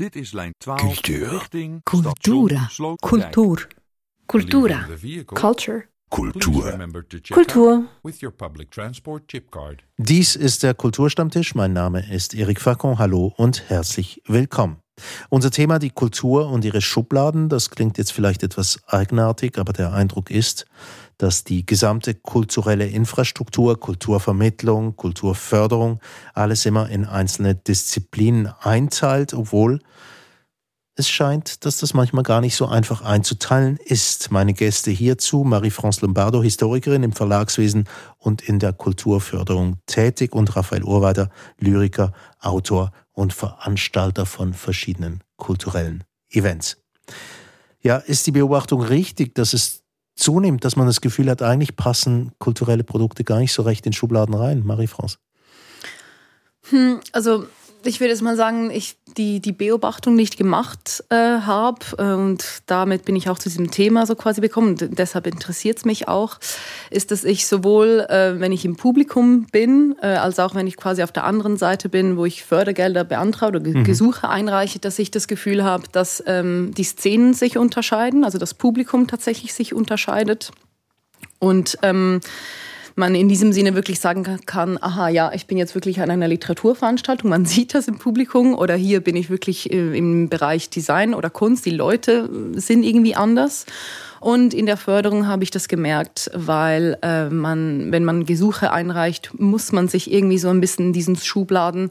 Dit is lijn 12 Cultuur. richting Cultura. Cultuur. Cultura. Culture. Kultur. Kultur. out with your public transport chip card. Dies ist der Kulturstammtisch. Mein Name ist Eric Facon. Hallo und herzlich willkommen. Unser Thema die Kultur und ihre Schubladen. Das klingt jetzt vielleicht etwas eigenartig, aber der Eindruck ist, dass die gesamte kulturelle Infrastruktur, Kulturvermittlung, Kulturförderung alles immer in einzelne Disziplinen einteilt, obwohl es scheint, dass das manchmal gar nicht so einfach einzuteilen ist. Meine Gäste hierzu, Marie-France Lombardo, Historikerin im Verlagswesen und in der Kulturförderung tätig und Raphael Urweiter, Lyriker, Autor und Veranstalter von verschiedenen kulturellen Events. Ja, ist die Beobachtung richtig, dass es zunimmt, dass man das Gefühl hat, eigentlich passen kulturelle Produkte gar nicht so recht in Schubladen rein, Marie-France? Hm, also ich würde jetzt mal sagen, ich die, die Beobachtung nicht gemacht äh, habe und damit bin ich auch zu diesem Thema so quasi bekommen und deshalb interessiert es mich auch, ist, dass ich sowohl, äh, wenn ich im Publikum bin, äh, als auch wenn ich quasi auf der anderen Seite bin, wo ich Fördergelder beantrage oder Ge- Gesuche einreiche, dass ich das Gefühl habe, dass ähm, die Szenen sich unterscheiden, also das Publikum tatsächlich sich unterscheidet. Und ähm, man in diesem Sinne wirklich sagen kann, aha, ja, ich bin jetzt wirklich an einer Literaturveranstaltung, man sieht das im Publikum oder hier bin ich wirklich äh, im Bereich Design oder Kunst, die Leute äh, sind irgendwie anders. Und in der Förderung habe ich das gemerkt, weil äh, man, wenn man Gesuche einreicht, muss man sich irgendwie so ein bisschen diesen Schubladen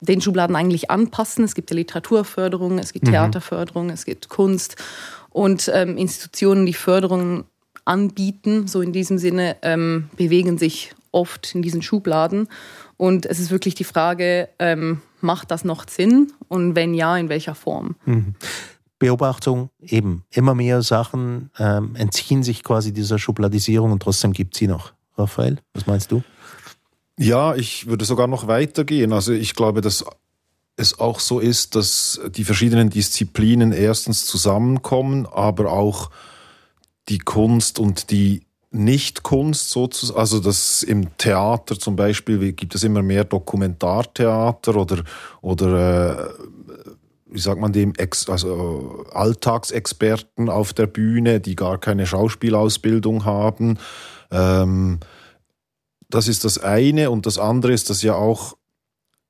den Schubladen eigentlich anpassen. Es gibt ja Literaturförderung, es gibt Theaterförderung, es gibt Kunst und ähm, Institutionen, die Förderung anbieten, so in diesem Sinne, ähm, bewegen sich oft in diesen Schubladen. Und es ist wirklich die Frage, ähm, macht das noch Sinn? Und wenn ja, in welcher Form? Beobachtung eben. Immer mehr Sachen ähm, entziehen sich quasi dieser Schubladisierung und trotzdem gibt sie noch. Raphael, was meinst du? Ja, ich würde sogar noch weitergehen. Also ich glaube, dass es auch so ist, dass die verschiedenen Disziplinen erstens zusammenkommen, aber auch die Kunst und die Nicht-Kunst sozusagen, also das im Theater zum Beispiel gibt es immer mehr Dokumentartheater oder, oder äh, wie sagt man dem, also Alltagsexperten auf der Bühne, die gar keine Schauspielausbildung haben. Ähm, das ist das eine. Und das andere ist, dass ja auch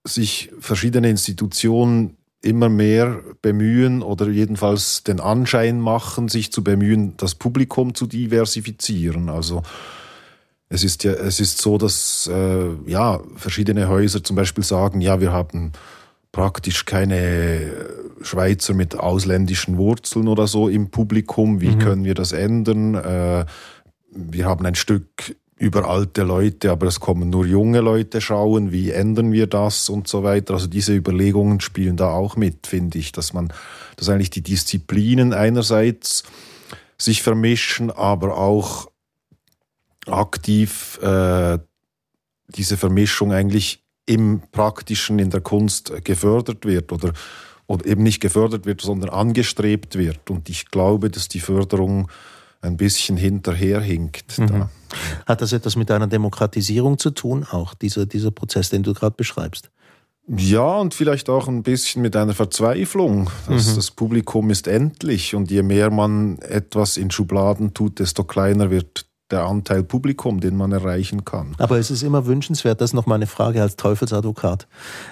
sich verschiedene Institutionen immer mehr bemühen oder jedenfalls den Anschein machen, sich zu bemühen, das Publikum zu diversifizieren. Also es ist ja, es ist so, dass äh, ja verschiedene Häuser zum Beispiel sagen, ja, wir haben praktisch keine Schweizer mit ausländischen Wurzeln oder so im Publikum. Wie können wir das ändern? Äh, wir haben ein Stück über alte Leute, aber es kommen nur junge Leute schauen. Wie ändern wir das und so weiter? Also diese Überlegungen spielen da auch mit, finde ich, dass man, dass eigentlich die Disziplinen einerseits sich vermischen, aber auch aktiv äh, diese Vermischung eigentlich im Praktischen, in der Kunst gefördert wird oder, oder eben nicht gefördert wird, sondern angestrebt wird. Und ich glaube, dass die Förderung ein bisschen hinterherhinkt. Da. Hat das etwas mit einer Demokratisierung zu tun, auch dieser, dieser Prozess, den du gerade beschreibst? Ja, und vielleicht auch ein bisschen mit einer Verzweiflung. Das, das Publikum ist endlich und je mehr man etwas in Schubladen tut, desto kleiner wird der Anteil Publikum, den man erreichen kann. Aber es ist immer wünschenswert, das ist noch mal eine Frage als Teufelsadvokat.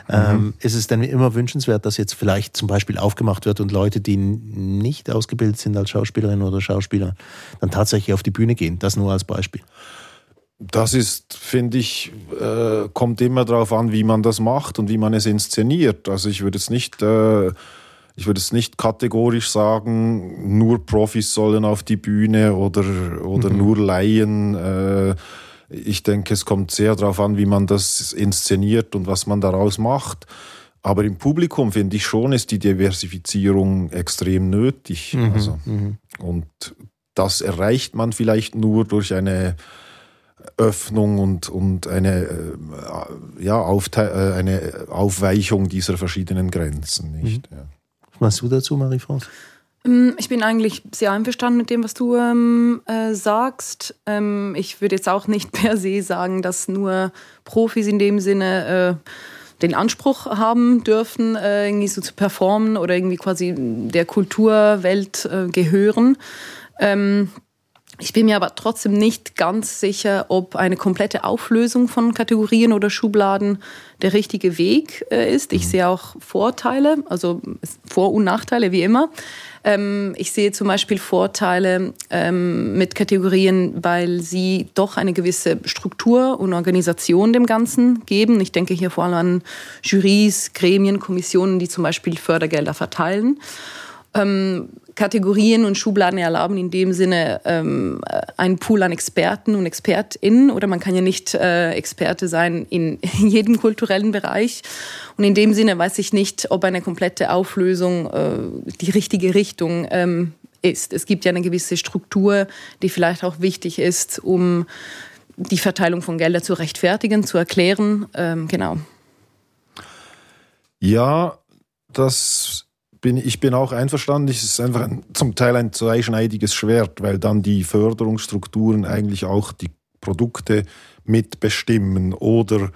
Ähm, ist es denn immer wünschenswert, dass jetzt vielleicht zum Beispiel aufgemacht wird und Leute, die nicht ausgebildet sind als Schauspielerinnen oder Schauspieler, dann tatsächlich auf die Bühne gehen? Das nur als Beispiel. Das ist, finde ich, äh, kommt immer darauf an, wie man das macht und wie man es inszeniert. Also ich würde jetzt nicht, äh, ich würde jetzt nicht kategorisch sagen, nur Profis sollen auf die Bühne oder, oder nur Laien. Äh, ich denke, es kommt sehr darauf an, wie man das inszeniert und was man daraus macht. Aber im Publikum finde ich schon, ist die Diversifizierung extrem nötig. also, Und das erreicht man vielleicht nur durch eine Öffnung und, und eine, äh, ja, Aufte äh, eine Aufweichung dieser verschiedenen Grenzen. Nicht? Ja. Was meinst du dazu, Marie-France? Ähm, Ich bin eigentlich sehr einverstanden mit dem, was du ähm, äh, sagst. Ähm, ich würde jetzt auch nicht per se sagen, dass nur Profis in dem Sinne äh, den Anspruch haben dürfen, äh, irgendwie so zu performen oder irgendwie quasi der Kulturwelt äh, gehören. Ähm, ich bin mir aber trotzdem nicht ganz sicher, ob eine komplette Auflösung von Kategorien oder Schubladen der richtige Weg äh, ist. Ich mhm. sehe auch Vorteile, also Vor- und Nachteile wie immer. Ähm, ich sehe zum Beispiel Vorteile ähm, mit Kategorien, weil sie doch eine gewisse Struktur und Organisation dem Ganzen geben. Ich denke hier vor allem an Jurys, Gremien, Kommissionen, die zum Beispiel Fördergelder verteilen. Ähm, Kategorien und Schubladen erlauben in dem Sinne ähm, einen Pool an Experten und ExpertInnen oder man kann ja nicht äh, Experte sein in jedem kulturellen Bereich. Und in dem Sinne weiß ich nicht, ob eine komplette Auflösung äh, die richtige Richtung ähm, ist. Es gibt ja eine gewisse Struktur, die vielleicht auch wichtig ist, um die Verteilung von Geldern zu rechtfertigen, zu erklären. Ähm, genau. Ja, das bin, ich bin auch einverstanden. Es ist einfach ein, zum Teil ein zweischneidiges Schwert, weil dann die Förderungsstrukturen eigentlich auch die Produkte mitbestimmen oder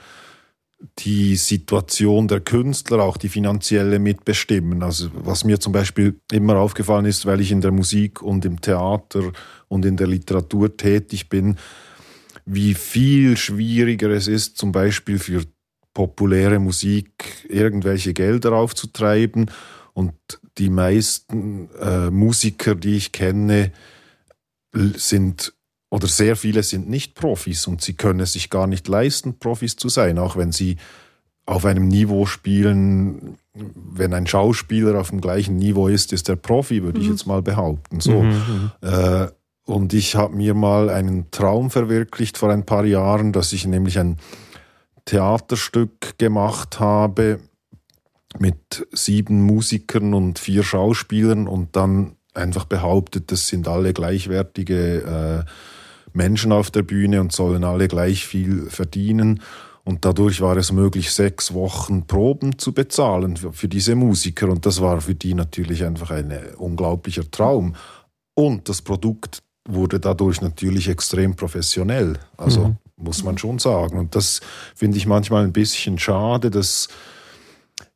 die Situation der Künstler, auch die finanzielle mitbestimmen. Also was mir zum Beispiel immer aufgefallen ist, weil ich in der Musik und im Theater und in der Literatur tätig bin, wie viel schwieriger es ist, zum Beispiel für populäre Musik irgendwelche Gelder aufzutreiben und die meisten äh, Musiker, die ich kenne, sind oder sehr viele sind nicht Profis und sie können es sich gar nicht leisten, Profis zu sein, auch wenn sie auf einem Niveau spielen, wenn ein Schauspieler auf dem gleichen Niveau ist, ist er Profi, würde mhm. ich jetzt mal behaupten. So. Mhm, mhm. äh, und ich habe mir mal einen Traum verwirklicht vor ein paar Jahren, dass ich nämlich ein Theaterstück gemacht habe mit sieben Musikern und vier Schauspielern und dann einfach behauptet, das sind alle gleichwertige äh, Menschen auf der Bühne und sollen alle gleich viel verdienen. Und dadurch war es möglich, sechs Wochen Proben zu bezahlen für, für diese Musiker. Und das war für die natürlich einfach ein unglaublicher Traum. Und das Produkt wurde dadurch natürlich extrem professionell. Also mhm. muss man schon sagen. Und das finde ich manchmal ein bisschen schade, dass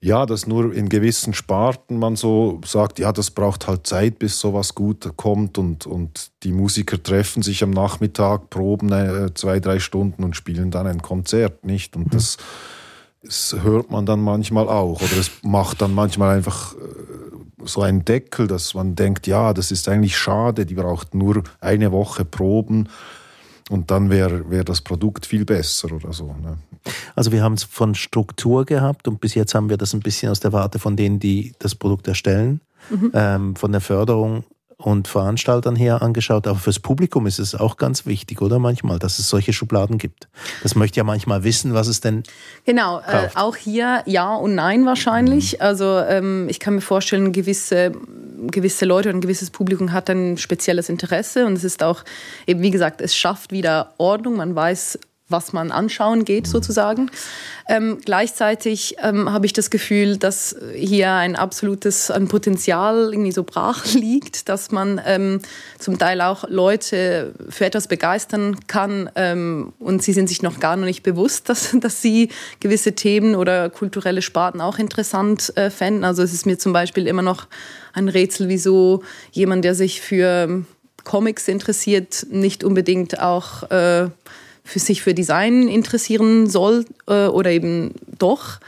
ja, dass nur in gewissen Sparten man so sagt, ja, das braucht halt Zeit, bis sowas gut kommt und, und die Musiker treffen sich am Nachmittag, proben äh, zwei, drei Stunden und spielen dann ein Konzert, nicht? Und mhm. das, das hört man dann manchmal auch oder es macht dann manchmal einfach äh, so einen Deckel, dass man denkt, ja, das ist eigentlich schade, die braucht nur eine Woche Proben und dann wäre wär das Produkt viel besser oder so. Ne? Also wir haben es von Struktur gehabt und bis jetzt haben wir das ein bisschen aus der Warte von denen, die das Produkt erstellen, mhm. ähm, von der Förderung und Veranstaltern her angeschaut, aber fürs Publikum ist es auch ganz wichtig, oder manchmal, dass es solche Schubladen gibt. Das möchte ja manchmal wissen, was es denn. Genau, äh, auch hier ja und nein wahrscheinlich. Mhm. Also ähm, ich kann mir vorstellen, gewisse, gewisse Leute und ein gewisses Publikum hat ein spezielles Interesse und es ist auch eben, wie gesagt, es schafft wieder Ordnung. Man weiß, was man anschauen geht sozusagen. Ähm, gleichzeitig ähm, habe ich das Gefühl, dass hier ein absolutes ein Potenzial irgendwie so brach liegt, dass man ähm, zum Teil auch Leute für etwas begeistern kann ähm, und sie sind sich noch gar nicht bewusst, dass, dass sie gewisse Themen oder kulturelle Sparten auch interessant äh, fänden. Also es ist mir zum Beispiel immer noch ein Rätsel, wieso jemand, der sich für Comics interessiert, nicht unbedingt auch äh, für sich für Design interessieren soll äh, oder eben doch.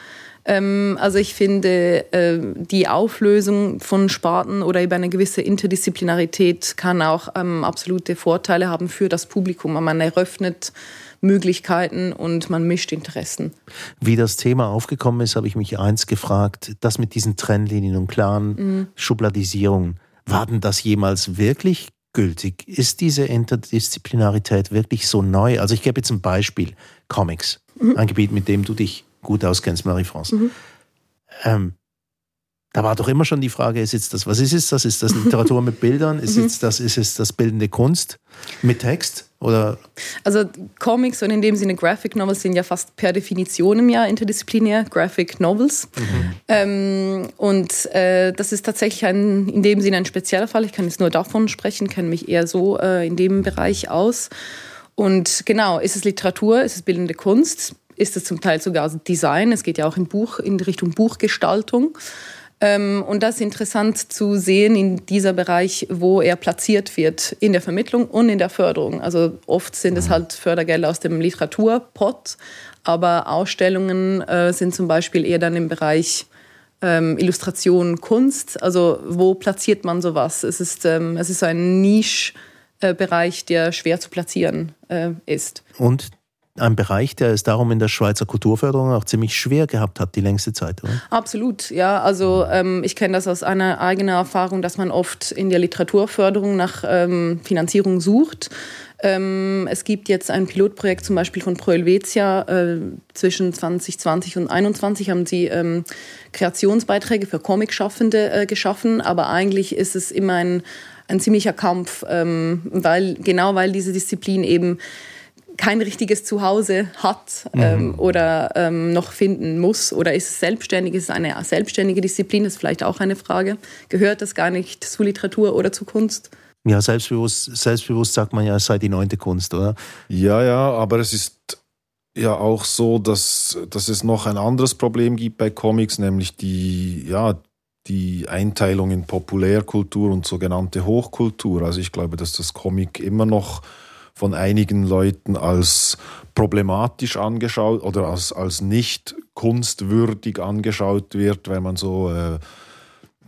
Ähm, also ich finde, äh, die Auflösung von Sparten oder eben eine gewisse Interdisziplinarität kann auch ähm, absolute Vorteile haben für das Publikum. Man eröffnet Möglichkeiten und man mischt Interessen. Wie das Thema aufgekommen ist, habe ich mich eins gefragt, das mit diesen Trennlinien und klaren mhm. Schubladisierungen. War denn das jemals wirklich gültig? Ist diese Interdisziplinarität wirklich so neu? Also ich gebe jetzt ein Beispiel. Comics, mhm. ein Gebiet, mit dem du dich gut auskennst, Marie-France. Mhm. Ähm, da war doch immer schon die Frage, ist jetzt das, was ist es das? Ist das Literatur mit Bildern? Ist, jetzt das, ist es das bildende Kunst mit Text? Oder? Also Comics und in dem Sinne Graphic Novels sind ja fast per Definition im Jahr interdisziplinär, Graphic Novels. Mhm. Ähm, und äh, das ist tatsächlich ein, in dem Sinne ein spezieller Fall. Ich kann jetzt nur davon sprechen, kenne mich eher so äh, in dem Bereich aus. Und genau, ist es Literatur, ist es bildende Kunst? ist es zum Teil sogar Design. Es geht ja auch in, Buch, in Richtung Buchgestaltung. Ähm, und das ist interessant zu sehen in dieser Bereich, wo er platziert wird, in der Vermittlung und in der Förderung. Also oft sind es mhm. halt Fördergelder aus dem Literaturpot, aber Ausstellungen äh, sind zum Beispiel eher dann im Bereich ähm, Illustration, Kunst. Also wo platziert man sowas? Es ist, ähm, es ist ein Niche-Bereich, äh, der schwer zu platzieren äh, ist. Und ein Bereich, der es darum in der Schweizer Kulturförderung auch ziemlich schwer gehabt hat, die längste Zeit, oder? Absolut, ja. Also ähm, ich kenne das aus einer eigenen Erfahrung, dass man oft in der Literaturförderung nach ähm, Finanzierung sucht. Ähm, es gibt jetzt ein Pilotprojekt zum Beispiel von Pro Helvetia. Äh, zwischen 2020 und 2021 haben sie ähm, Kreationsbeiträge für Comicschaffende äh, geschaffen, aber eigentlich ist es immer ein, ein ziemlicher Kampf, ähm, weil, genau weil diese Disziplin eben kein richtiges Zuhause hat ähm, mhm. oder ähm, noch finden muss? Oder ist es selbstständig? Ist es eine selbstständige Disziplin? Das ist vielleicht auch eine Frage. Gehört das gar nicht zu Literatur oder zu Kunst? Ja, selbstbewusst, selbstbewusst sagt man ja, es sei die neunte Kunst, oder? Ja, ja, aber es ist ja auch so, dass, dass es noch ein anderes Problem gibt bei Comics, nämlich die, ja, die Einteilung in Populärkultur und sogenannte Hochkultur. Also ich glaube, dass das Comic immer noch von einigen Leuten als problematisch angeschaut oder als, als nicht kunstwürdig angeschaut wird, weil man so, äh,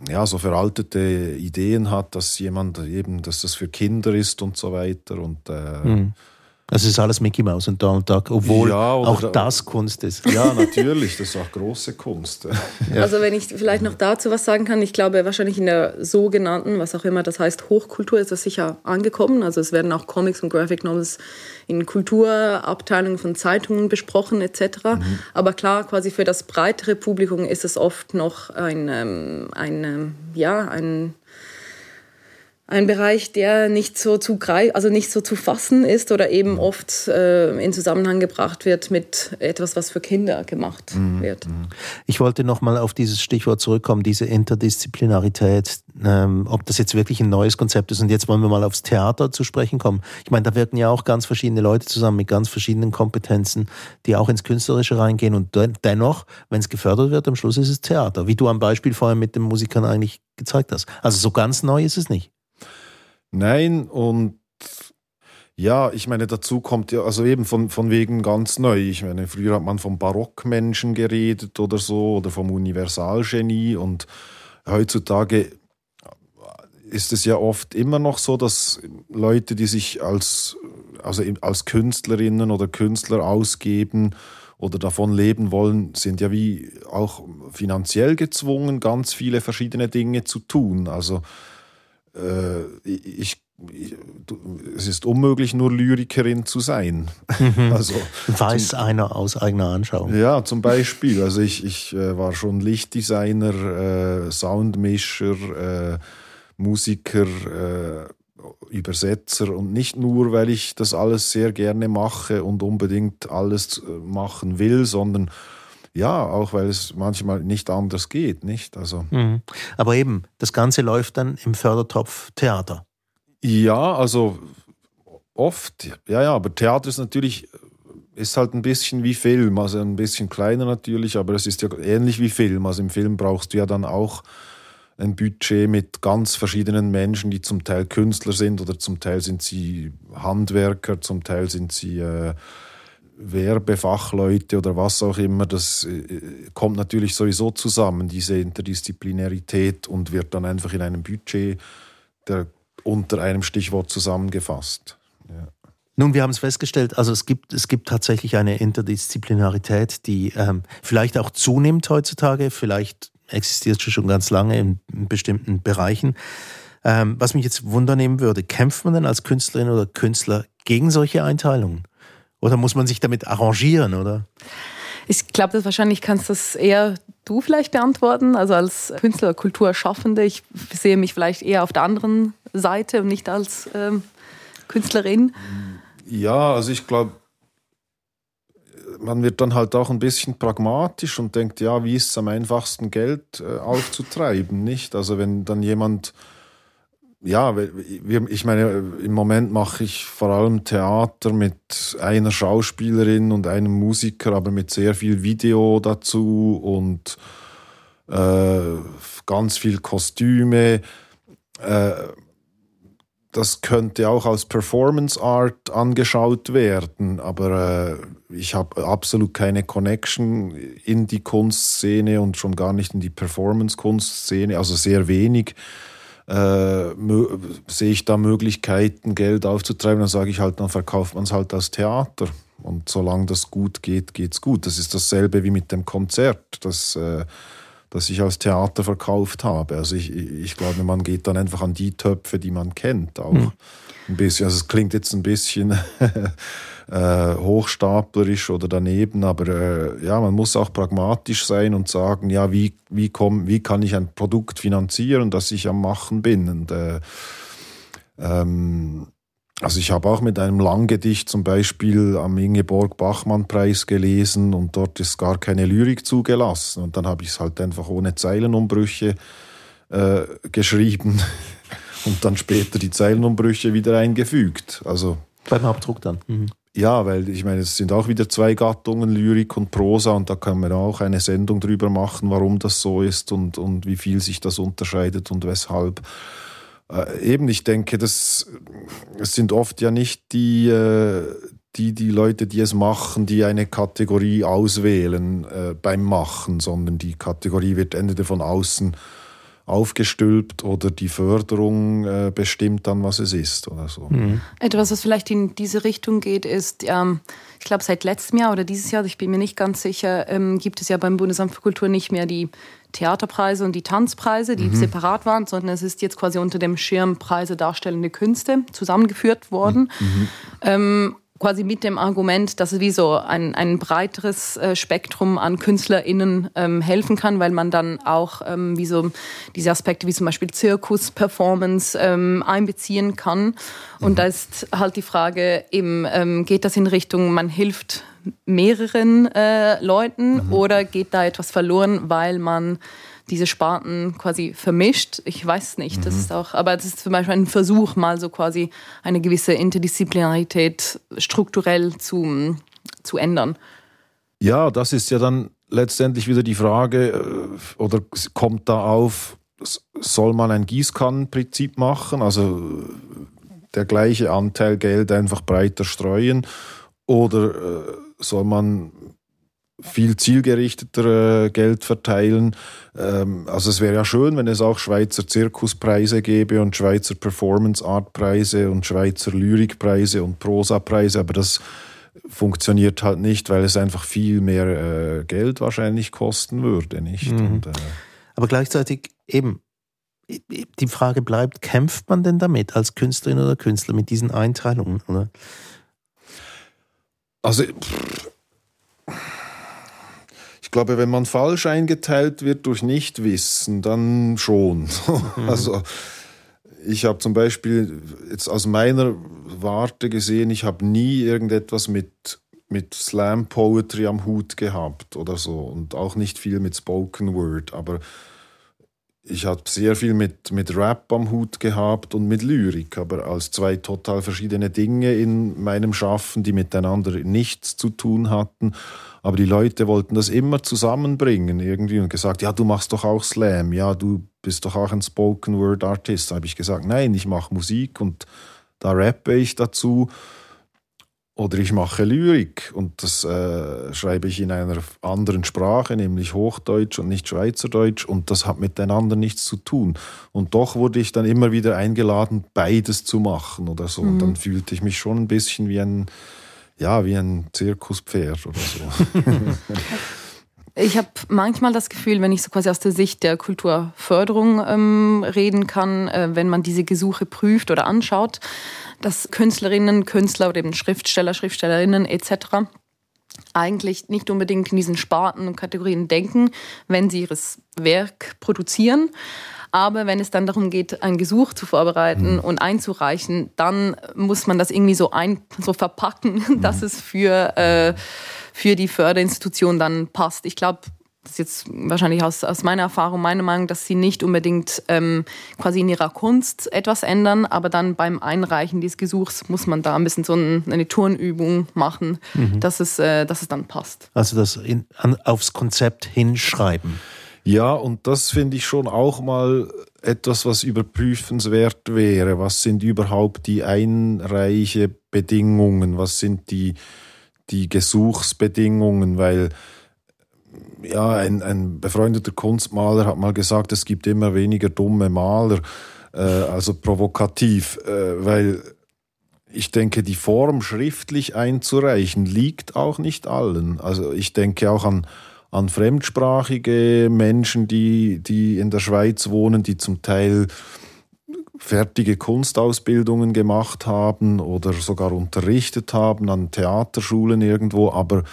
ja, so veraltete Ideen hat, dass jemand eben, dass das für Kinder ist und so weiter. Und äh, mhm. Es ist alles Mickey Mouse und Donald Duck, obwohl ja, auch das Kunst ist. Ja, natürlich, das ist auch große Kunst. Ja. Also wenn ich vielleicht noch dazu was sagen kann, ich glaube wahrscheinlich in der sogenannten, was auch immer das heißt, Hochkultur ist das sicher angekommen. Also es werden auch Comics und Graphic Novels in Kulturabteilungen von Zeitungen besprochen etc. Mhm. Aber klar, quasi für das breitere Publikum ist es oft noch ein, ähm, ein ähm, ja, ein ein Bereich, der nicht so zu greif, also nicht so zu fassen ist oder eben mhm. oft äh, in Zusammenhang gebracht wird mit etwas, was für Kinder gemacht mhm. wird. Mhm. Ich wollte noch mal auf dieses Stichwort zurückkommen, diese Interdisziplinarität, ähm, ob das jetzt wirklich ein neues Konzept ist. Und jetzt wollen wir mal aufs Theater zu sprechen kommen. Ich meine, da wirken ja auch ganz verschiedene Leute zusammen mit ganz verschiedenen Kompetenzen, die auch ins Künstlerische reingehen. Und dennoch, wenn es gefördert wird, am Schluss ist es Theater, wie du am Beispiel vorher mit den Musikern eigentlich gezeigt hast. Also so ganz neu ist es nicht. Nein, und ja, ich meine, dazu kommt ja, also eben von, von wegen ganz neu. Ich meine, früher hat man vom Barockmenschen geredet oder so oder vom Universalgenie und heutzutage ist es ja oft immer noch so, dass Leute, die sich als, also als Künstlerinnen oder Künstler ausgeben oder davon leben wollen, sind ja wie auch finanziell gezwungen, ganz viele verschiedene Dinge zu tun. Also äh, ich, ich, es ist unmöglich, nur Lyrikerin zu sein. Mhm. Also, Weiß zum, einer aus eigener Anschauung. Ja, zum Beispiel. Also ich, ich äh, war schon Lichtdesigner, äh, Soundmischer, äh, Musiker, äh, Übersetzer und nicht nur, weil ich das alles sehr gerne mache und unbedingt alles äh, machen will, sondern ja, auch weil es manchmal nicht anders geht, nicht? Also. Mhm. Aber eben, das Ganze läuft dann im Fördertopf Theater. Ja, also oft, ja, ja, aber Theater ist natürlich, ist halt ein bisschen wie Film, also ein bisschen kleiner natürlich, aber es ist ja ähnlich wie Film. Also im Film brauchst du ja dann auch ein Budget mit ganz verschiedenen Menschen, die zum Teil Künstler sind oder zum Teil sind sie Handwerker, zum Teil sind sie äh, Werbefachleute oder was auch immer, das äh, kommt natürlich sowieso zusammen, diese Interdisziplinarität und wird dann einfach in einem Budget der, unter einem Stichwort zusammengefasst. Ja. Nun, wir haben es festgestellt, also es gibt, es gibt tatsächlich eine Interdisziplinarität, die ähm, vielleicht auch zunimmt heutzutage, vielleicht existiert sie schon ganz lange in, in bestimmten Bereichen. Ähm, was mich jetzt wundernehmen würde, kämpft man denn als Künstlerin oder Künstler gegen solche Einteilungen? Oder muss man sich damit arrangieren, oder? Ich glaube, dass wahrscheinlich kannst das eher du vielleicht beantworten, also als Künstler, Kulturschaffende. Ich sehe mich vielleicht eher auf der anderen Seite und nicht als ähm, Künstlerin. Ja, also ich glaube, man wird dann halt auch ein bisschen pragmatisch und denkt, ja, wie ist es am einfachsten, Geld äh, aufzutreiben, nicht? Also wenn dann jemand ja, ich meine, im Moment mache ich vor allem Theater mit einer Schauspielerin und einem Musiker, aber mit sehr viel Video dazu und äh, ganz viel Kostüme. Äh, das könnte auch als Performance Art angeschaut werden, aber äh, ich habe absolut keine Connection in die Kunstszene und schon gar nicht in die Performance-Kunstszene, also sehr wenig. Äh, sehe ich da Möglichkeiten, Geld aufzutreiben, dann sage ich halt, dann verkauft man es halt als Theater. Und solange das gut geht, geht es gut. Das ist dasselbe wie mit dem Konzert. Das äh, das ich als Theater verkauft habe. Also ich, ich glaube, man geht dann einfach an die Töpfe, die man kennt, auch mhm. ein bisschen. Also es klingt jetzt ein bisschen äh, hochstaplerisch oder daneben, aber äh, ja, man muss auch pragmatisch sein und sagen, ja, wie, wie, komm, wie kann ich ein Produkt finanzieren, das ich am Machen bin? Und äh, ähm, also ich habe auch mit einem Langgedicht zum Beispiel am Ingeborg-Bachmann-Preis gelesen und dort ist gar keine Lyrik zugelassen. Und dann habe ich es halt einfach ohne Zeilenumbrüche äh, geschrieben und dann später die Zeilenumbrüche wieder eingefügt. Also beim Abdruck dann. Mhm. Ja, weil ich meine, es sind auch wieder zwei Gattungen, Lyrik und Prosa, und da kann man auch eine Sendung drüber machen, warum das so ist und, und wie viel sich das unterscheidet und weshalb. Äh, eben, ich denke, das es sind oft ja nicht die, äh, die, die Leute, die es machen, die eine Kategorie auswählen äh, beim Machen, sondern die Kategorie wird entweder von außen aufgestülpt oder die Förderung äh, bestimmt dann, was es ist oder so. Mhm. Etwas, was vielleicht in diese Richtung geht, ist, ähm, ich glaube, seit letztem Jahr oder dieses Jahr, ich bin mir nicht ganz sicher, ähm, gibt es ja beim Bundesamt für Kultur nicht mehr die Theaterpreise und die Tanzpreise, die mhm. separat waren, sondern es ist jetzt quasi unter dem Schirm Preise darstellende Künste zusammengeführt worden. Mhm. Ähm, quasi mit dem Argument, dass es wie so ein, ein breiteres äh, Spektrum an KünstlerInnen ähm, helfen kann, weil man dann auch ähm, wie so diese Aspekte wie zum Beispiel Zirkus, Performance ähm, einbeziehen kann. Und mhm. da ist halt die Frage eben, ähm, geht das in Richtung, man hilft mehreren äh, Leuten mhm. oder geht da etwas verloren, weil man diese Sparten quasi vermischt. Ich weiß nicht. Mhm. Das ist auch, aber das ist zum Beispiel ein Versuch, mal so quasi eine gewisse Interdisziplinarität strukturell zu, zu ändern. Ja, das ist ja dann letztendlich wieder die Frage, äh, oder kommt da auf, soll man ein Gießkannenprinzip machen, also der gleiche Anteil Geld einfach breiter streuen, oder äh, soll man viel zielgerichteter äh, Geld verteilen. Ähm, also es wäre ja schön, wenn es auch Schweizer Zirkuspreise gäbe und Schweizer Performance Art Preise und Schweizer Lyrikpreise und Prosapreise, aber das funktioniert halt nicht, weil es einfach viel mehr äh, Geld wahrscheinlich kosten würde, nicht? Mhm. Und, äh, aber gleichzeitig eben die Frage bleibt, kämpft man denn damit als Künstlerin oder Künstler mit diesen Einteilungen, oder? Also pff, ich glaube, wenn man falsch eingeteilt wird durch Nichtwissen, dann schon. Mhm. Also ich habe zum Beispiel jetzt aus meiner Warte gesehen, ich habe nie irgendetwas mit, mit Slam Poetry am Hut gehabt oder so und auch nicht viel mit Spoken Word, aber ich habe sehr viel mit, mit Rap am Hut gehabt und mit Lyrik, aber als zwei total verschiedene Dinge in meinem Schaffen, die miteinander nichts zu tun hatten. Aber die Leute wollten das immer zusammenbringen irgendwie und gesagt, ja, du machst doch auch Slam, ja, du bist doch auch ein Spoken Word Artist. Da habe ich gesagt, nein, ich mache Musik und da rappe ich dazu. Oder ich mache Lyrik und das äh, schreibe ich in einer anderen Sprache, nämlich Hochdeutsch und nicht Schweizerdeutsch und das hat miteinander nichts zu tun. Und doch wurde ich dann immer wieder eingeladen, beides zu machen oder so. Mhm. Und dann fühlte ich mich schon ein bisschen wie ein, ja, wie ein Zirkuspferd oder so. Ich habe manchmal das Gefühl, wenn ich so quasi aus der Sicht der Kulturförderung ähm, reden kann, äh, wenn man diese Gesuche prüft oder anschaut, dass Künstlerinnen, Künstler oder eben Schriftsteller, Schriftstellerinnen etc. eigentlich nicht unbedingt in diesen Sparten und Kategorien denken, wenn sie ihres Werk produzieren. Aber wenn es dann darum geht, ein Gesuch zu vorbereiten mhm. und einzureichen, dann muss man das irgendwie so, ein, so verpacken, mhm. dass es für äh, für die Förderinstitution dann passt. Ich glaube, das ist jetzt wahrscheinlich aus, aus meiner Erfahrung, meine Meinung, dass sie nicht unbedingt ähm, quasi in ihrer Kunst etwas ändern, aber dann beim Einreichen dieses Gesuchs muss man da ein bisschen so ein, eine Turnübung machen, mhm. dass, es, äh, dass es dann passt. Also das in, an, aufs Konzept hinschreiben. Ja, und das finde ich schon auch mal etwas, was überprüfenswert wäre. Was sind überhaupt die Einreichebedingungen? Was sind die, die Gesuchsbedingungen? Weil ja, ein, ein befreundeter Kunstmaler hat mal gesagt, es gibt immer weniger dumme Maler, äh, also provokativ, äh, weil ich denke, die Form schriftlich einzureichen liegt auch nicht allen. Also ich denke auch an, an fremdsprachige Menschen, die, die in der Schweiz wohnen, die zum Teil fertige Kunstausbildungen gemacht haben oder sogar unterrichtet haben an Theaterschulen irgendwo, aber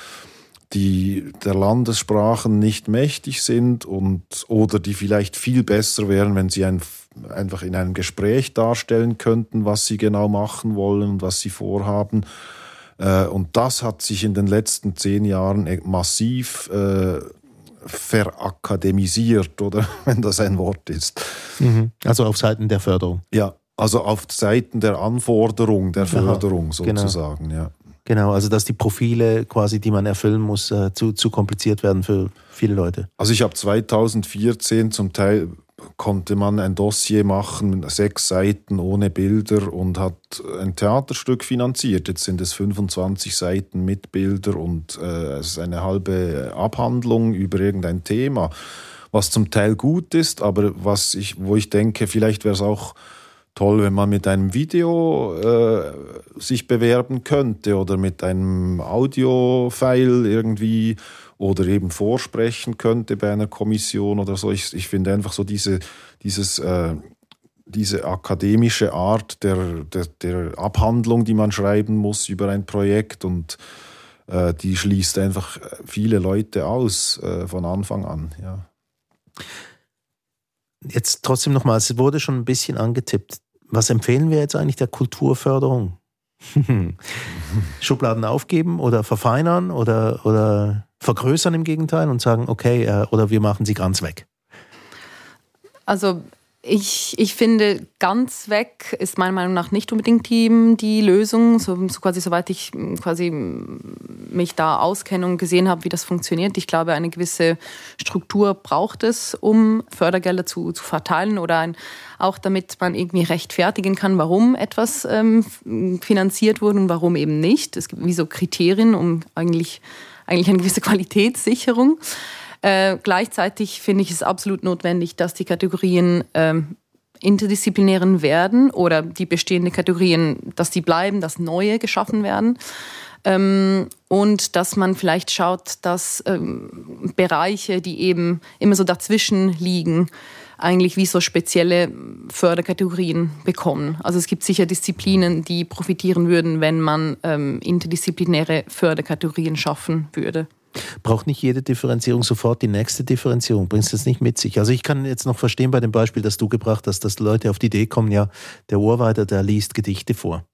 die der Landessprachen nicht mächtig sind und oder die vielleicht viel besser wären, wenn sie ein, einfach in einem Gespräch darstellen könnten, was sie genau machen wollen und was sie vorhaben. Äh, und das hat sich in den letzten zehn Jahren e, massiv äh, verakademisiert, oder wenn das ein Wort ist. Mhm. Also auf Seiten der Förderung. Ja, also auf Seiten der Anforderung der Förderung Aha, genau. sozusagen, genau. ja. Genau, also dass die Profile quasi, die man erfüllen muss, äh, zu, zu kompliziert werden für viele Leute. Also ich habe 2014 zum Teil konnte man ein Dossier machen sechs Seiten ohne Bilder und hat ein Theaterstück finanziert. Jetzt sind es 25 Seiten mit Bilder und äh, es ist eine halbe Abhandlung über irgendein Thema, was zum Teil gut ist, aber was ich, wo ich denke, vielleicht wäre es auch toll, wenn man mit einem Video äh, sich bewerben könnte oder mit einem Audio-File irgendwie oder eben vorsprechen könnte bei einer Kommission oder so. Ich, ich finde einfach so diese, dieses, äh, diese akademische Art der, der, der Abhandlung, die man schreiben muss über ein Projekt und äh, die schließt einfach viele Leute aus äh, von Anfang an. Ja. Jetzt trotzdem nochmal, es wurde schon ein bisschen angetippt. Was empfehlen wir jetzt eigentlich der Kulturförderung? Schubladen aufgeben oder verfeinern oder, oder vergrößern im Gegenteil und sagen, okay, äh, oder wir machen sie ganz weg? Also ich, ich finde, ganz weg ist meiner Meinung nach nicht unbedingt die, die Lösung. So, so quasi, soweit ich quasi mich da auskenne und gesehen habe, wie das funktioniert. Ich glaube, eine gewisse Struktur braucht es, um Fördergelder zu, zu verteilen oder ein, auch damit man irgendwie rechtfertigen kann, warum etwas ähm, finanziert wurde und warum eben nicht. Es gibt wie so Kriterien, um eigentlich, eigentlich eine gewisse Qualitätssicherung. Äh, gleichzeitig finde ich es absolut notwendig, dass die Kategorien ähm, interdisziplinären werden oder die bestehenden Kategorien, dass die bleiben, dass neue geschaffen werden. Ähm, und dass man vielleicht schaut, dass ähm, Bereiche, die eben immer so dazwischen liegen, eigentlich wie so spezielle Förderkategorien bekommen. Also es gibt sicher Disziplinen, die profitieren würden, wenn man ähm, interdisziplinäre Förderkategorien schaffen würde. Braucht nicht jede Differenzierung sofort die nächste Differenzierung? Bringst du das nicht mit sich? Also ich kann jetzt noch verstehen bei dem Beispiel, das du gebracht hast, dass Leute auf die Idee kommen, ja, der Ohrweiter, der liest Gedichte vor.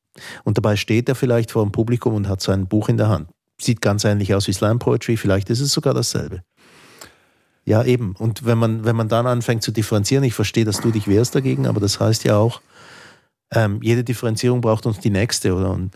Und dabei steht er vielleicht vor dem Publikum und hat sein Buch in der Hand. Sieht ganz ähnlich aus wie Slam Poetry, vielleicht ist es sogar dasselbe. Ja, eben. Und wenn man, wenn man dann anfängt zu differenzieren, ich verstehe, dass du dich wehrst dagegen, aber das heißt ja auch, ähm, jede Differenzierung braucht uns die nächste, oder? Und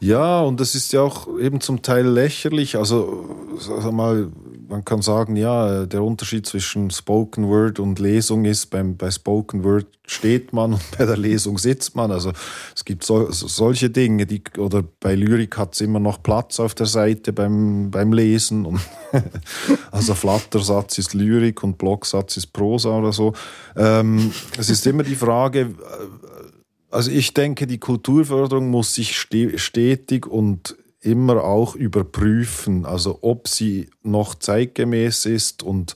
ja, und das ist ja auch eben zum Teil lächerlich. Also, sag mal, man kann sagen, ja, der Unterschied zwischen Spoken Word und Lesung ist, beim, bei Spoken Word steht man und bei der Lesung sitzt man. Also es gibt so, solche Dinge, die, oder bei Lyrik hat es immer noch Platz auf der Seite beim, beim Lesen. Und also Flattersatz ist Lyrik und Blocksatz ist Prosa oder so. Ähm, es ist immer die Frage, also ich denke, die Kulturförderung muss sich stetig und immer auch überprüfen, also ob sie noch zeitgemäß ist und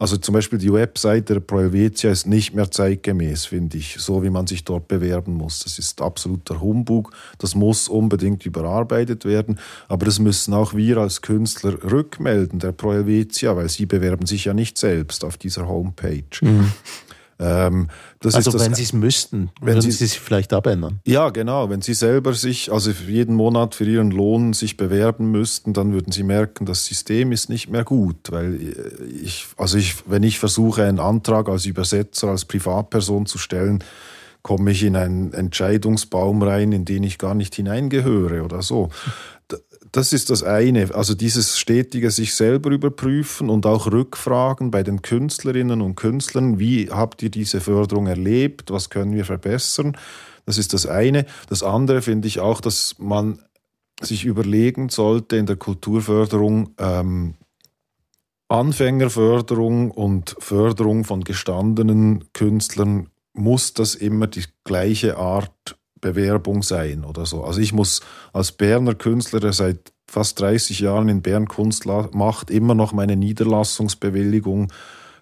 also zum Beispiel die Webseite der Pro Helvetia ist nicht mehr zeitgemäß, finde ich, so wie man sich dort bewerben muss. Das ist absoluter Humbug. Das muss unbedingt überarbeitet werden. Aber das müssen auch wir als Künstler rückmelden, der Pro Helvetia, weil sie bewerben sich ja nicht selbst auf dieser Homepage. Mhm. Ähm, also wenn Sie es müssten, wenn würden Sie- sich vielleicht abändern. ja, genau. Wenn Sie selber sich, also jeden Monat für Ihren Lohn sich bewerben müssten, dann würden Sie merken, das System ist nicht mehr gut. Weil ich, also ich, wenn ich versuche, einen Antrag als Übersetzer, als Privatperson zu stellen, komme ich in einen Entscheidungsbaum rein, in den ich gar nicht hineingehöre oder so. Das ist das eine, also dieses stetige sich selber überprüfen und auch Rückfragen bei den Künstlerinnen und Künstlern, wie habt ihr diese Förderung erlebt, was können wir verbessern? Das ist das eine. Das andere finde ich auch, dass man sich überlegen sollte in der Kulturförderung, ähm, Anfängerförderung und Förderung von gestandenen Künstlern, muss das immer die gleiche Art Bewerbung sein oder so. Also ich muss als Berner Künstler, der seit fast 30 Jahren in Bern Kunst macht, immer noch meine Niederlassungsbewilligung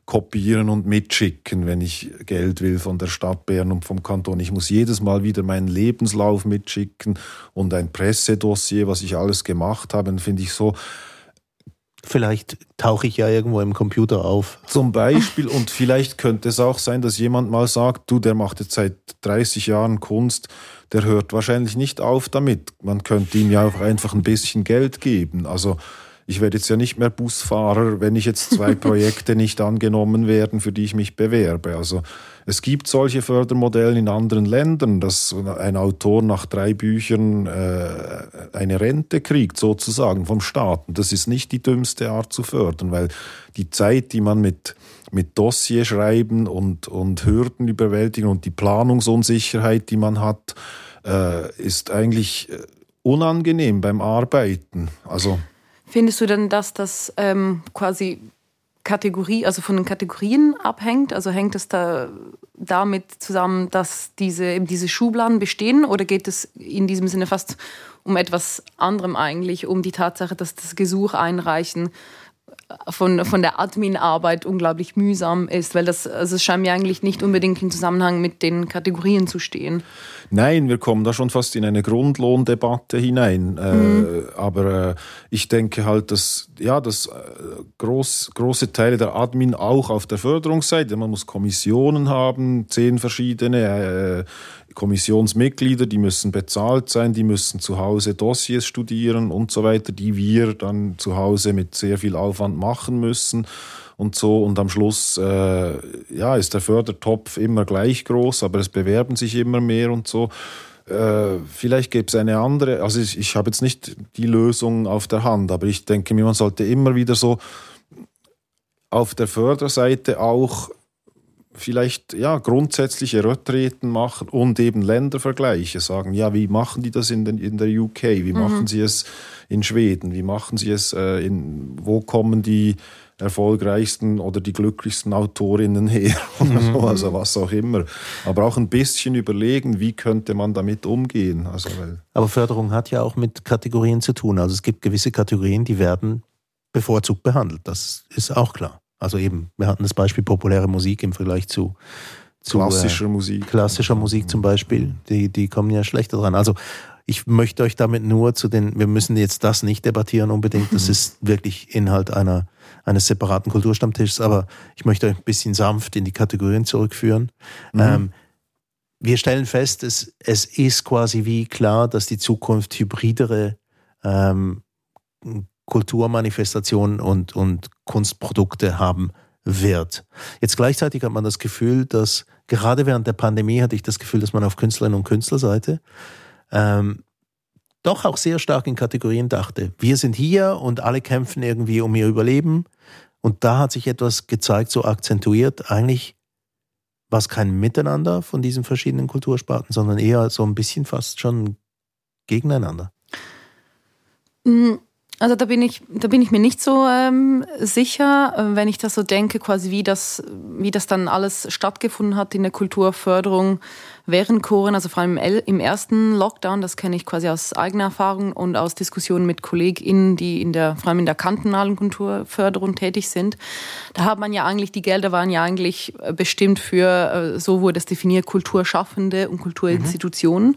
kopieren und mitschicken, wenn ich Geld will von der Stadt Bern und vom Kanton. Ich muss jedes Mal wieder meinen Lebenslauf mitschicken und ein Pressedossier, was ich alles gemacht habe. Finde ich so, Vielleicht tauche ich ja irgendwo im Computer auf. Zum Beispiel, und vielleicht könnte es auch sein, dass jemand mal sagt, du, der macht jetzt seit 30 Jahren Kunst, der hört wahrscheinlich nicht auf damit. Man könnte ihm ja auch einfach ein bisschen Geld geben. Also ich werde jetzt ja nicht mehr Busfahrer, wenn ich jetzt zwei Projekte nicht angenommen werden, für die ich mich bewerbe. Also es gibt solche Fördermodelle in anderen Ländern, dass ein Autor nach drei Büchern äh, eine Rente kriegt, sozusagen vom Staat. Und das ist nicht die dümmste Art zu fördern, weil die Zeit, die man mit, mit Dossier schreiben und, und Hürden überwältigen und die Planungsunsicherheit, die man hat, äh, ist eigentlich äh, unangenehm beim Arbeiten. Also Findest du denn, dass das ähm, quasi Kategorie, also von den Kategorien abhängt? Also hängt es da damit zusammen, dass diese, diese Schubladen bestehen oder geht es in diesem Sinne fast um etwas anderem eigentlich, um die Tatsache, dass das Gesuch einreichen von, von der Admin-Arbeit unglaublich mühsam ist, weil das, also es scheint mir eigentlich nicht unbedingt im Zusammenhang mit den Kategorien zu stehen. Nein, wir kommen da schon fast in eine Grundlohndebatte hinein. Äh, aber äh, ich denke halt, dass, ja, dass äh, groß, große Teile der Admin auch auf der Förderungsseite, man muss Kommissionen haben, zehn verschiedene äh, Kommissionsmitglieder, die müssen bezahlt sein, die müssen zu Hause Dossiers studieren und so weiter, die wir dann zu Hause mit sehr viel Aufwand machen müssen und so. Und am Schluss äh, ja, ist der Fördertopf immer gleich groß, aber es bewerben sich immer mehr und so. Äh, vielleicht gäbe es eine andere, also ich, ich habe jetzt nicht die Lösung auf der Hand, aber ich denke mir, man sollte immer wieder so auf der Förderseite auch vielleicht ja grundsätzliche Retreten machen und eben Ländervergleiche sagen, ja, wie machen die das in, den, in der UK, wie machen sie es in Schweden, wie machen sie es äh, in, wo kommen die erfolgreichsten oder die glücklichsten Autorinnen her oder so, also was auch immer. Aber auch ein bisschen überlegen, wie könnte man damit umgehen. Also, weil, Aber Förderung hat ja auch mit Kategorien zu tun. Also es gibt gewisse Kategorien, die werden bevorzugt behandelt. Das ist auch klar. Also eben, wir hatten das Beispiel populäre Musik im Vergleich zu, zu klassischer Musik. Äh, klassischer Musik zum Beispiel. Die, die kommen ja schlechter dran. Also ich möchte euch damit nur zu den, wir müssen jetzt das nicht debattieren unbedingt. Das ist wirklich Inhalt einer, eines separaten Kulturstammtisches, aber ich möchte euch ein bisschen sanft in die Kategorien zurückführen. Mhm. Ähm, wir stellen fest, es, es ist quasi wie klar, dass die Zukunft hybridere ähm, Kulturmanifestationen und, und Kunstprodukte haben wird. Jetzt gleichzeitig hat man das Gefühl, dass gerade während der Pandemie hatte ich das Gefühl, dass man auf Künstlerinnen und Künstlerseite ähm, doch auch sehr stark in Kategorien dachte. Wir sind hier und alle kämpfen irgendwie um ihr Überleben. Und da hat sich etwas gezeigt, so akzentuiert. Eigentlich war es kein Miteinander von diesen verschiedenen Kultursparten, sondern eher so ein bisschen fast schon gegeneinander. Also da bin ich, da bin ich mir nicht so ähm, sicher, äh, wenn ich das so denke, quasi wie das, wie das dann alles stattgefunden hat in der Kulturförderung während Corona, also vor allem im, ersten Lockdown, das kenne ich quasi aus eigener Erfahrung und aus Diskussionen mit KollegInnen, die in der, vor allem in der kantonalen Kulturförderung tätig sind. Da hat man ja eigentlich, die Gelder waren ja eigentlich äh, bestimmt für, äh, so wurde es definiert, Kulturschaffende und Kulturinstitutionen.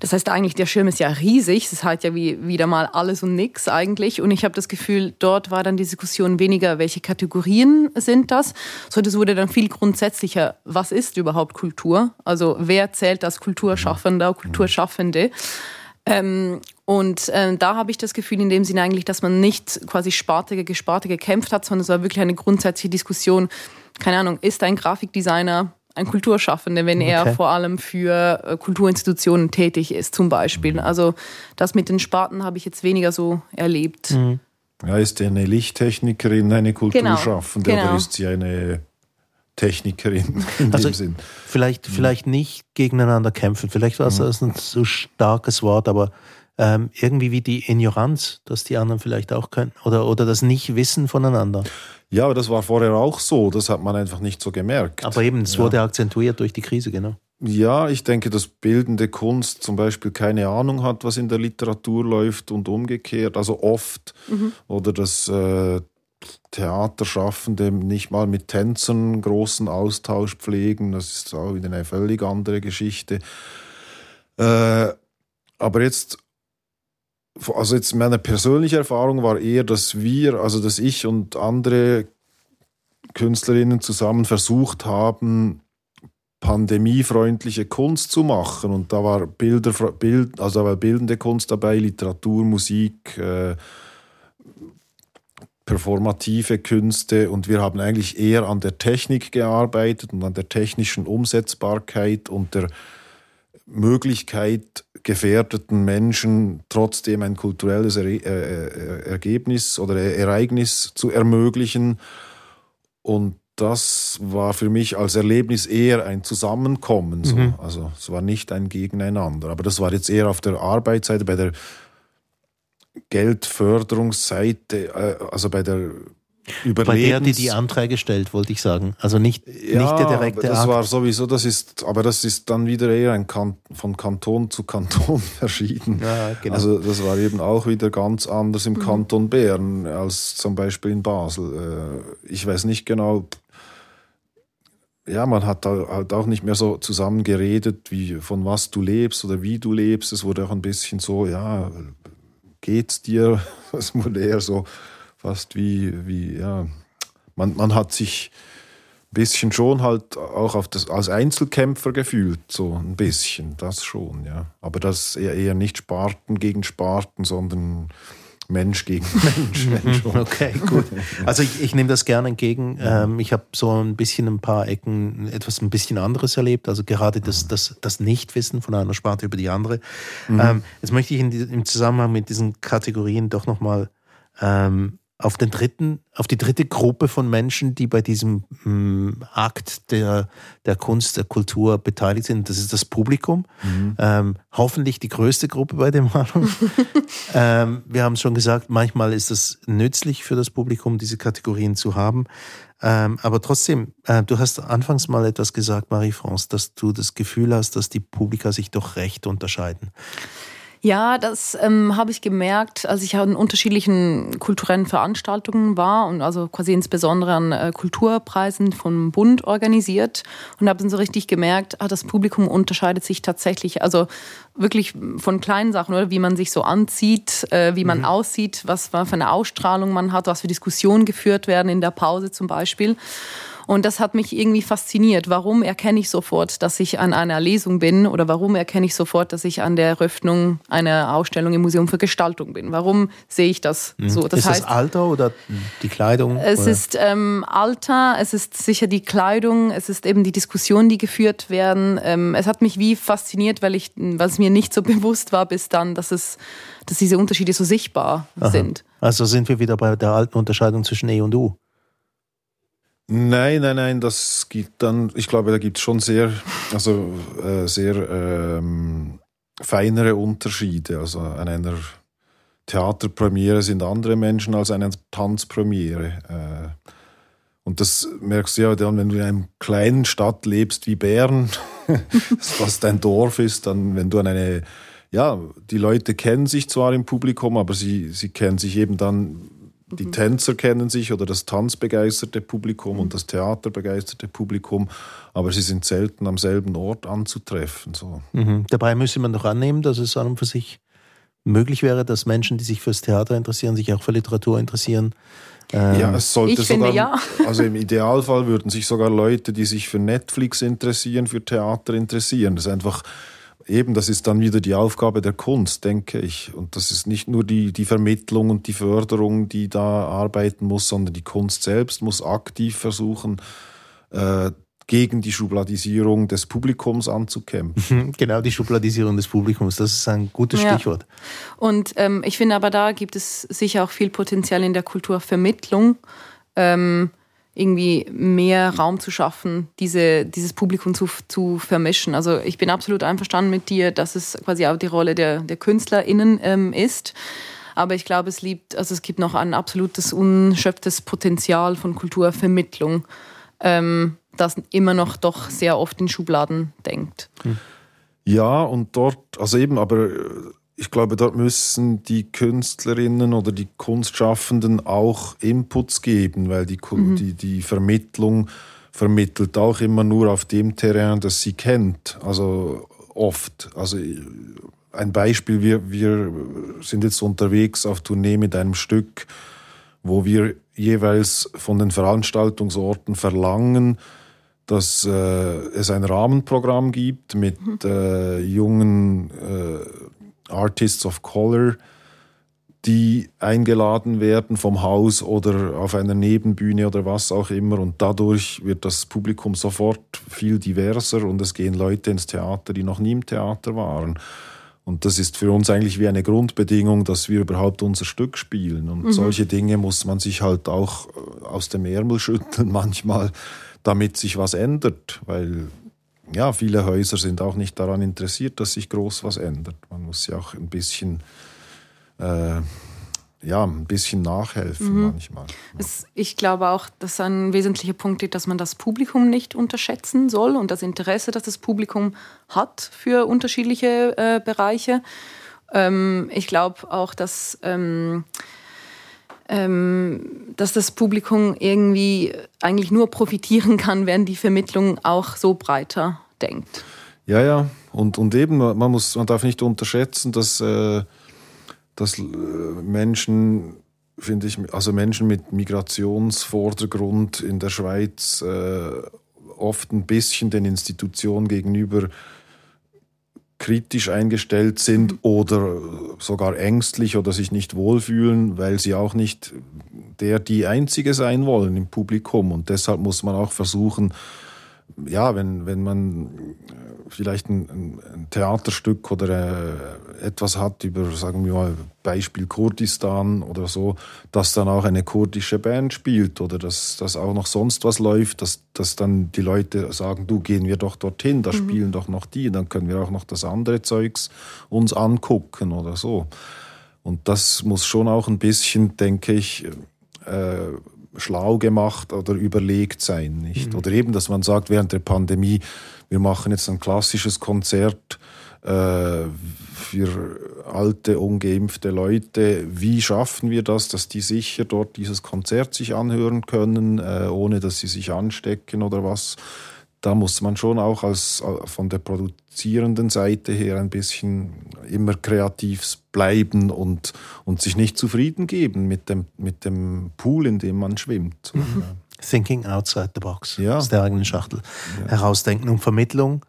Das heißt eigentlich, der Schirm ist ja riesig. Ist halt ja wie wieder mal alles und nix eigentlich. Und ich habe das Gefühl, dort war dann die Diskussion weniger, welche Kategorien sind das, sondern es wurde dann viel grundsätzlicher, was ist überhaupt Kultur? Also wer zählt als Kulturschaffender, Kulturschaffende? Ähm, und äh, da habe ich das Gefühl in dem Sinne eigentlich, dass man nicht quasi Sparte gegen Sparte gekämpft hat, sondern es war wirklich eine grundsätzliche Diskussion. Keine Ahnung, ist ein Grafikdesigner ein Kulturschaffender, wenn okay. er vor allem für äh, Kulturinstitutionen tätig ist, zum Beispiel. Also das mit den Sparten habe ich jetzt weniger so erlebt. Mhm. Ja, ist eine Lichttechnikerin eine Kulturschaffende genau, genau. oder ist sie eine Technikerin in also dem Sinn? Vielleicht, mhm. vielleicht nicht gegeneinander kämpfen, vielleicht war es mhm. ein so starkes Wort, aber ähm, irgendwie wie die Ignoranz, dass die anderen vielleicht auch können oder, oder das Nicht-Wissen voneinander. Ja, aber das war vorher auch so, das hat man einfach nicht so gemerkt. Aber eben, es ja. wurde akzentuiert durch die Krise, genau. Ja, ich denke, dass bildende Kunst zum Beispiel keine Ahnung hat, was in der Literatur läuft und umgekehrt, also oft. Mhm. Oder dass äh, Theaterschaffende nicht mal mit Tänzern großen Austausch pflegen, das ist auch wieder eine völlig andere Geschichte. Äh, aber jetzt also jetzt meine persönliche Erfahrung war eher, dass wir, also dass ich und andere Künstlerinnen zusammen versucht haben, pandemiefreundliche Kunst zu machen. Und da war Bilder, Bild, also da war bildende Kunst dabei, Literatur, Musik, äh, performative Künste und wir haben eigentlich eher an der Technik gearbeitet und an der technischen Umsetzbarkeit und der Möglichkeit, gefährdeten Menschen trotzdem ein kulturelles er äh, Ergebnis oder Ereignis zu ermöglichen. Und das war für mich als Erlebnis eher ein Zusammenkommen. So. Mhm. Also es war nicht ein Gegeneinander. Aber das war jetzt eher auf der Arbeitsseite, bei der Geldförderungsseite, äh, also bei der Überlebens Bei der, die die Anträge stellt, wollte ich sagen. Also nicht, ja, nicht der direkte das Akt. war sowieso, das ist, aber das ist dann wieder eher ein kan von Kanton zu Kanton verschieden. Ja, genau. Also das war eben auch wieder ganz anders im mhm. Kanton Bern als zum Beispiel in Basel. Äh, ich weiß nicht genau, ja, man hat halt auch nicht mehr so zusammen geredet, wie von was du lebst oder wie du lebst. Es wurde auch ein bisschen so, ja, geht's dir? Es wurde eher so, fast wie, wie ja, man, man hat sich ein bisschen schon halt auch auf das, als Einzelkämpfer gefühlt, so ein bisschen, das schon, ja. Aber das eher, eher nicht Sparten gegen Sparten, sondern Mensch gegen Mensch. okay, gut. Also ich, ich nehme das gerne entgegen. Ähm, ich habe so ein bisschen ein paar Ecken etwas ein bisschen anderes erlebt. Also gerade das, das, das Nichtwissen von einer Sparte über die andere. Mhm. Ähm, jetzt möchte ich in, im Zusammenhang mit diesen Kategorien doch nochmal ähm, auf den dritten, auf die dritte Gruppe von Menschen, die bei diesem ähm, Akt der, der Kunst, der Kultur beteiligt sind. Das ist das Publikum. Mhm. Ähm, hoffentlich die größte Gruppe bei dem Malung. ähm, wir haben es schon gesagt, manchmal ist es nützlich für das Publikum, diese Kategorien zu haben. Ähm, aber trotzdem, äh, du hast anfangs mal etwas gesagt, Marie-France, dass du das Gefühl hast, dass die Publika sich doch recht unterscheiden. Ja, das ähm, habe ich gemerkt, als ich an unterschiedlichen kulturellen Veranstaltungen war und also quasi insbesondere an äh, Kulturpreisen vom Bund organisiert und habe dann so richtig gemerkt, ah, das Publikum unterscheidet sich tatsächlich, also wirklich von kleinen Sachen, oder wie man sich so anzieht, äh, wie man mhm. aussieht, was für eine Ausstrahlung man hat, was für Diskussionen geführt werden in der Pause zum Beispiel. Und das hat mich irgendwie fasziniert. Warum erkenne ich sofort, dass ich an einer Lesung bin oder warum erkenne ich sofort, dass ich an der Eröffnung einer Ausstellung im Museum für Gestaltung bin? Warum sehe ich das mhm. so? Das ist heißt, das Alter oder die Kleidung? Es oder? ist ähm, Alter, es ist sicher die Kleidung, es ist eben die Diskussionen, die geführt werden. Ähm, es hat mich wie fasziniert, weil ich, was mir nicht so bewusst war bis dann, dass es, dass diese Unterschiede so sichtbar Aha. sind. Also sind wir wieder bei der alten Unterscheidung zwischen E und U. Nein, nein, nein, das gibt dann, ich glaube, da gibt es schon sehr, also äh, sehr ähm, feinere Unterschiede. Also an einer Theaterpremiere sind andere Menschen als an einer Tanzpremiere. Äh, und das merkst du ja dann, wenn du in einer kleinen Stadt lebst wie Bern, das fast ein Dorf ist, dann, wenn du an eine, ja, die Leute kennen sich zwar im Publikum, aber sie, sie kennen sich eben dann die mhm. Tänzer kennen sich oder das tanzbegeisterte Publikum mhm. und das theaterbegeisterte Publikum, aber sie sind selten am selben Ort anzutreffen. So. Mhm. Dabei müsste man doch annehmen, dass es an und für sich möglich wäre, dass Menschen, die sich fürs Theater interessieren, sich auch für Literatur interessieren? Ähm, Ja, es sollte Ich finde, sogar, ja. also im Idealfall würden sich sogar Leute, die sich für Netflix interessieren, für Theater interessieren. Das ist einfach, eben, das ist dann wieder die Aufgabe der Kunst, denke ich. Und das ist nicht nur die, die Vermittlung und die Förderung, die da arbeiten muss, sondern die Kunst selbst muss aktiv versuchen, äh, gegen die Schubladisierung des Publikums anzukämpfen. Genau, die Schubladisierung des Publikums, das ist ein gutes Ja. Stichwort. Und ähm, ich finde aber, da gibt es sicher auch viel Potenzial in der Kulturvermittlung, ähm, irgendwie mehr Raum zu schaffen, diese, dieses Publikum zu, zu vermischen. Also ich bin absolut einverstanden mit dir, dass es quasi auch die Rolle der, der KünstlerInnen ähm, ist. Aber ich glaube, es liebt, also es gibt noch ein absolutes unschöpftes Potenzial von Kulturvermittlung, ähm, das immer noch doch sehr oft in Schubladen denkt. Ja, und dort, also eben, aber äh, ich glaube, dort müssen die Künstlerinnen oder die Kunstschaffenden auch Inputs geben, weil die, Ku- die, die Vermittlung vermittelt auch immer nur auf dem Terrain, das sie kennt. Also oft. Also äh, ein Beispiel, wir, wir sind jetzt unterwegs auf Tournee mit einem Stück, wo wir jeweils von den Veranstaltungsorten verlangen, dass äh, es ein Rahmenprogramm gibt mit äh, jungen äh, Artists of Color, die eingeladen werden vom Haus oder auf einer Nebenbühne oder was auch immer. Und dadurch wird das Publikum sofort viel diverser und es gehen Leute ins Theater, die noch nie im Theater waren. Und das ist für uns eigentlich wie eine Grundbedingung, dass wir überhaupt unser Stück spielen. Und solche Dinge muss man sich halt auch äh, aus dem Ärmel schütteln manchmal, damit sich was ändert. Weil ja, viele Häuser sind auch nicht daran interessiert, dass sich groß was ändert. Man muss ja auch ein bisschen, äh, ja, ein bisschen nachhelfen manchmal. Es, ich glaube auch, dass ein wesentlicher Punkt ist, dass man das Publikum nicht unterschätzen soll und das Interesse, das das Publikum hat für unterschiedliche äh, Bereiche. Ähm, ich glaube auch, dass, ähm, dass das Publikum irgendwie eigentlich nur profitieren kann, wenn die Vermittlung auch so breiter denkt. Ja, ja. Und, und eben, man, muss, man darf nicht unterschätzen, dass, äh, dass äh, Menschen, finde ich, also Menschen mit Migrationsvordergrund in der Schweiz äh, oft ein bisschen den Institutionen gegenüber kritisch eingestellt sind oder sogar ängstlich oder sich nicht wohlfühlen, weil sie auch nicht der die Einzige sein wollen im Publikum. Und deshalb muss man auch versuchen, ja, wenn, wenn man äh, vielleicht ein, ein, Theaterstück oder äh, etwas hat über, sagen wir mal, Beispiel Kurdistan oder so, dass dann auch eine kurdische Band spielt oder dass, dass auch noch sonst was läuft, dass, dass dann die Leute sagen, du gehen wir doch dorthin, da spielen doch noch die, dann können wir auch noch das andere Zeugs uns angucken oder so. Und das muss schon auch ein bisschen, denke ich, äh, schlau gemacht oder überlegt sein, nicht? Oder eben, dass man sagt, während der Pandemie, wir machen jetzt ein klassisches Konzert äh, für alte, ungeimpfte Leute. Wie schaffen wir das, dass die sicher dort dieses Konzert sich anhören können, äh, ohne dass sie sich anstecken oder was? Da muss man schon auch als, äh, von der produzierenden Seite her ein bisschen immer kreativ bleiben und, und sich nicht zufrieden geben mit dem, mit dem Pool, in dem man schwimmt. Thinking outside the box Ja. aus der eigenen Schachtel. Herausdenken und Vermittlung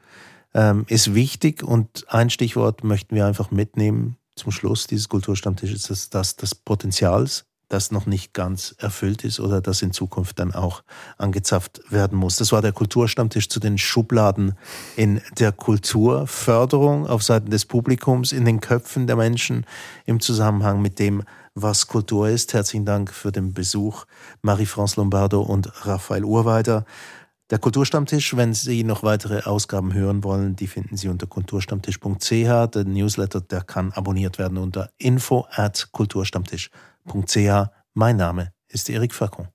ähm, ist wichtig und ein Stichwort möchten wir einfach mitnehmen zum Schluss dieses Kulturstammtisches, das, das des Potenzials, das noch nicht ganz erfüllt ist oder das in Zukunft dann auch angezapft werden muss. Das war der Kulturstammtisch zu den Schubladen in der Kulturförderung auf Seiten des Publikums, in den Köpfen der Menschen im Zusammenhang mit dem, was Kultur ist. Herzlichen Dank für den Besuch, Marie-France Lombardo und Raphael Urweiter. Der Kulturstammtisch, wenn Sie noch weitere Ausgaben hören wollen, die finden Sie unter kulturstammtisch.ch. Der Newsletter, der kann abonniert werden unter info at kulturstammtisch.ch. Mein Name ist Erik Facon.